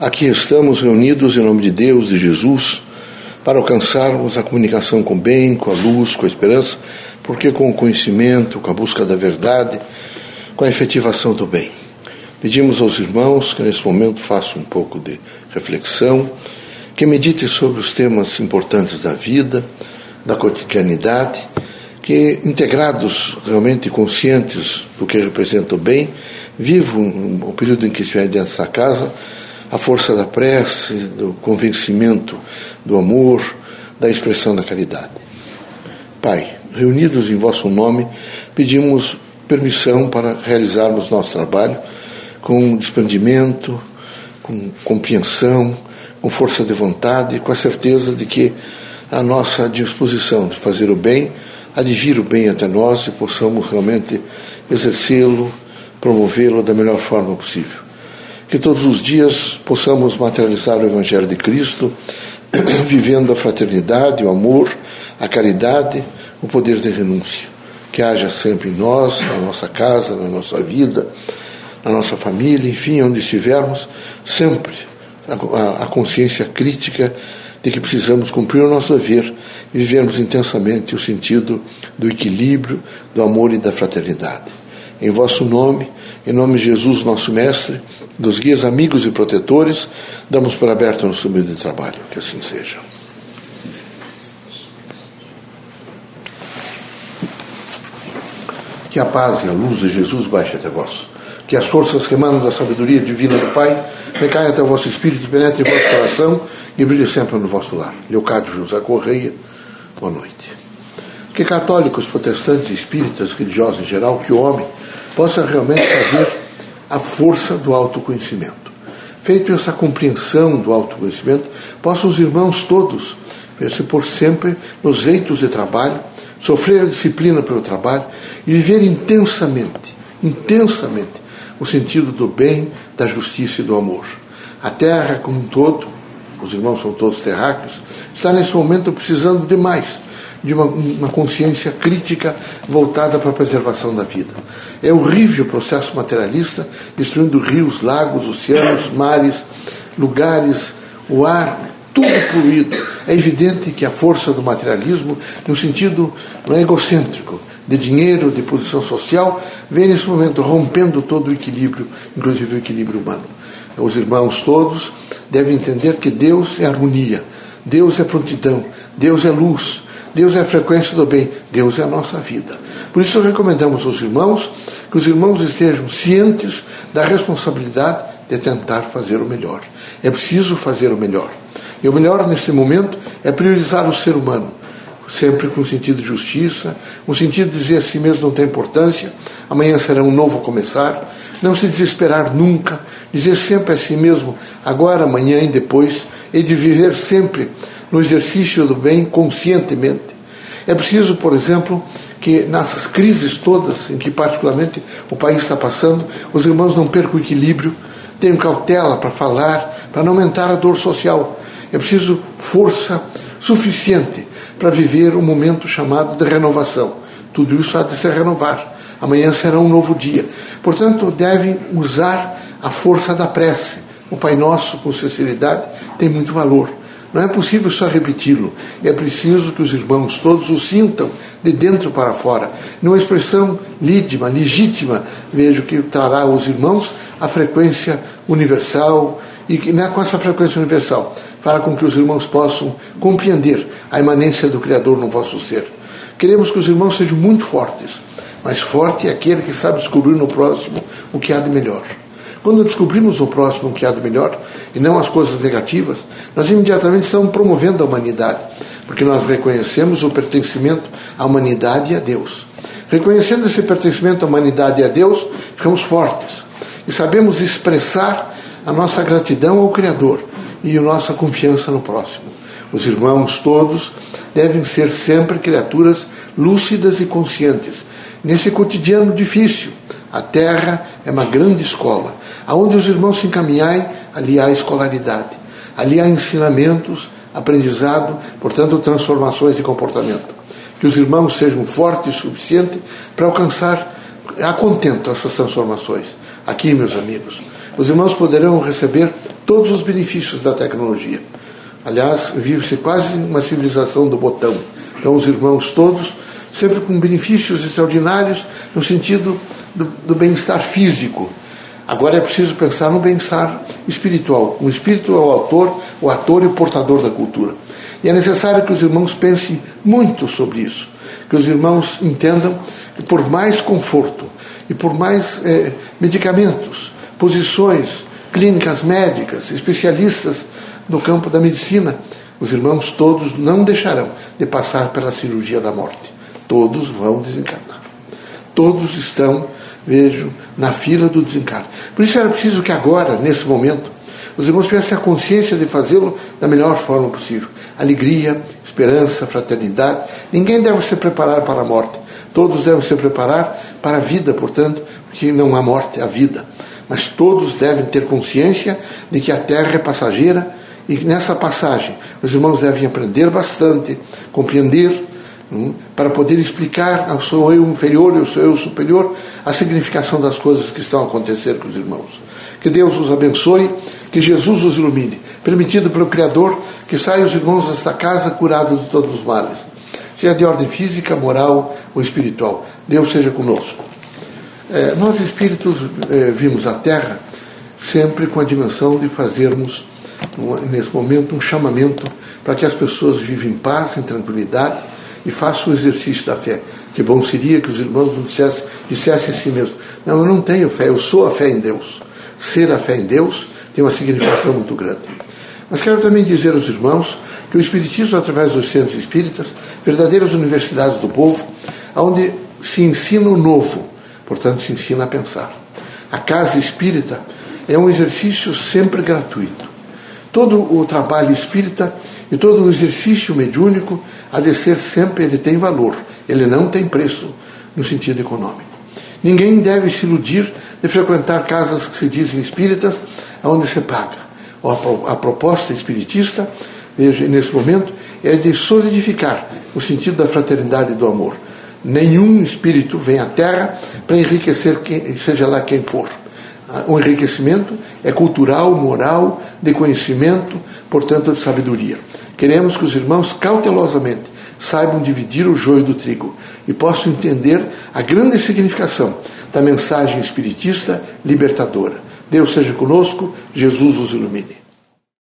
Aqui estamos reunidos em nome de Deus, de Jesus, para alcançarmos a comunicação com o bem, com a luz, com a esperança, porque com o conhecimento, com a busca da verdade, com a efetivação do bem. Pedimos aos irmãos que nesse momento façam um pouco de reflexão, que meditem sobre os temas importantes da vida, da cotidianidade, que integrados, realmente conscientes do que representa o bem, vivam o período em que estiver dentro dessa casa a força da prece, do convencimento, do amor, da expressão da caridade. Pai, reunidos em vosso nome, pedimos permissão para realizarmos nosso trabalho com desprendimento, com compreensão, com força de vontade e com a certeza de que a nossa disposição de fazer o bem advir o bem até nós e possamos realmente exercê-lo, promovê-lo da melhor forma possível que todos os dias possamos materializar o Evangelho de Cristo, vivendo a fraternidade, o amor, a caridade, o poder de renúncia. Que haja sempre em nós, na nossa casa, na nossa vida, na nossa família, enfim, onde estivermos, sempre a, a consciência crítica de que precisamos cumprir o nosso dever e vivermos intensamente o sentido do equilíbrio, do amor e da fraternidade. Em vosso nome, em nome de Jesus, nosso Mestre, dos guias amigos e protetores, damos por aberto nosso meio de trabalho. Que assim seja. Que a paz e a luz de Jesus baixe até vós. Que as forças que emanam da sabedoria divina do Pai recaiam até o vosso espírito, penetrem em vosso coração e brilhem sempre no vosso lar. Leocádio José Correia, boa noite. Que católicos, protestantes, espíritas, religiosos em geral, que o homem possa realmente fazer a força do autoconhecimento. Feito essa compreensão do autoconhecimento, possam os irmãos todos se pôr sempre nos eitos de trabalho, sofrer a disciplina pelo trabalho e viver intensamente, intensamente, o sentido do bem, da justiça e do amor. A terra como um todo, os irmãos são todos terráqueos, está nesse momento precisando de mais de uma, uma consciência crítica voltada para a preservação da vida. É horrível o processo materialista destruindo rios, lagos, oceanos, mares, lugares, o ar, tudo poluído. É evidente que a força do materialismo, no sentido não é egocêntrico, de dinheiro, de posição social, vem nesse momento rompendo todo o equilíbrio, inclusive o equilíbrio humano. Os irmãos todos devem entender que Deus é harmonia, Deus é prontidão, Deus é luz, Deus é a frequência do bem, Deus é a nossa vida. Por isso recomendamos aos irmãos que os irmãos estejam cientes da responsabilidade de tentar fazer o melhor. É preciso fazer o melhor. E o melhor neste momento é priorizar o ser humano, sempre com sentido de justiça, com sentido de dizer a si mesmo não tem importância, amanhã será um novo começar, não se desesperar nunca, dizer sempre a si mesmo agora, amanhã e depois, e de viver sempre no exercício do bem conscientemente. É preciso, por exemplo, que nessas crises todas em que particularmente o país está passando, os irmãos não percam o equilíbrio, tenham cautela para falar, para não aumentar a dor social. É preciso força suficiente para viver um momento chamado de renovação. Tudo isso há de se renovar. Amanhã será um novo dia. Portanto, devem usar a força da prece. O Pai Nosso, com sinceridade, tem muito valor. Não é possível só repeti-lo. É preciso que os irmãos todos o sintam de dentro para fora. Numa expressão lídima, legítima, vejo que trará aos irmãos a frequência universal e que não é com essa frequência universal fará com que os irmãos possam compreender a imanência do Criador no vosso ser. Queremos que os irmãos sejam muito fortes, mas forte é aquele que sabe descobrir no próximo o que há de melhor. Quando descobrimos o próximo que há de melhor, e não as coisas negativas, nós imediatamente estamos promovendo a humanidade, porque nós reconhecemos o pertencimento à humanidade e a Deus. Reconhecendo esse pertencimento à humanidade e a Deus, ficamos fortes e sabemos expressar a nossa gratidão ao Criador e a nossa confiança no próximo. Os irmãos todos devem ser sempre criaturas lúcidas e conscientes. Nesse cotidiano difícil, a terra é uma grande escola Aonde os irmãos se encaminharem, ali há escolaridade, ali há ensinamentos, aprendizado, portanto, transformações de comportamento. Que os irmãos sejam fortes o suficiente para alcançar a contento essas transformações. Aqui, meus amigos, os irmãos poderão receber todos os benefícios da tecnologia. Aliás, vive-se quase uma civilização do botão. Então, os irmãos todos, sempre com benefícios extraordinários no sentido do, do bem-estar físico. Agora é preciso pensar no bem-estar espiritual. O espírito é o autor, o ator e o portador da cultura. E é necessário que os irmãos pensem muito sobre isso. Que os irmãos entendam que, por mais conforto e por mais eh, medicamentos, posições, clínicas médicas, especialistas no campo da medicina, os irmãos todos não deixarão de passar pela cirurgia da morte. Todos vão desencarnar. Todos estão, vejo, na fila do desencarne. Por isso era preciso que agora, nesse momento, os irmãos tivessem a consciência de fazê-lo da melhor forma possível. Alegria, esperança, fraternidade. Ninguém deve se preparar para a morte. Todos devem se preparar para a vida, portanto, porque não há morte, há vida. Mas todos devem ter consciência de que a terra é passageira e que nessa passagem os irmãos devem aprender bastante, compreender, para poder explicar ao seu eu inferior e ao seu eu superior a significação das coisas que estão a acontecer com os irmãos. Que Deus os abençoe, que Jesus os ilumine, permitido pelo Criador que saiam os irmãos desta casa curados de todos os males, seja de ordem física, moral ou espiritual. Deus seja conosco. É, nós espíritos é, vimos a Terra sempre com a dimensão de fazermos, nesse momento, um chamamento para que as pessoas vivem em paz, em tranquilidade e façam o exercício da fé. Que bom seria que os irmãos dissessem, dissessem a si mesmos: Não, eu não tenho fé, eu sou a fé em Deus. Ser a fé em Deus tem uma significação muito grande. Mas quero também dizer aos irmãos que o Espiritismo, através dos centros espíritas, verdadeiras universidades do povo, onde se ensina o novo, portanto, se ensina a pensar. A casa espírita é um exercício sempre gratuito. Todo o trabalho espírita e todo o exercício mediúnico há de ser sempre, ele tem valor, ele não tem preço no sentido econômico. Ninguém deve se iludir de frequentar casas que se dizem espíritas, onde se paga. A proposta espiritista, veja, nesse momento, é de solidificar o sentido da fraternidade e do amor. Nenhum espírito vem à Terra para enriquecer quem, seja lá quem for. O enriquecimento é cultural, moral, de conhecimento, portanto, de sabedoria. Queremos que os irmãos cautelosamente saibam dividir o joio do trigo e possam entender a grande significação da mensagem espiritista libertadora. Deus seja conosco, Jesus os ilumine.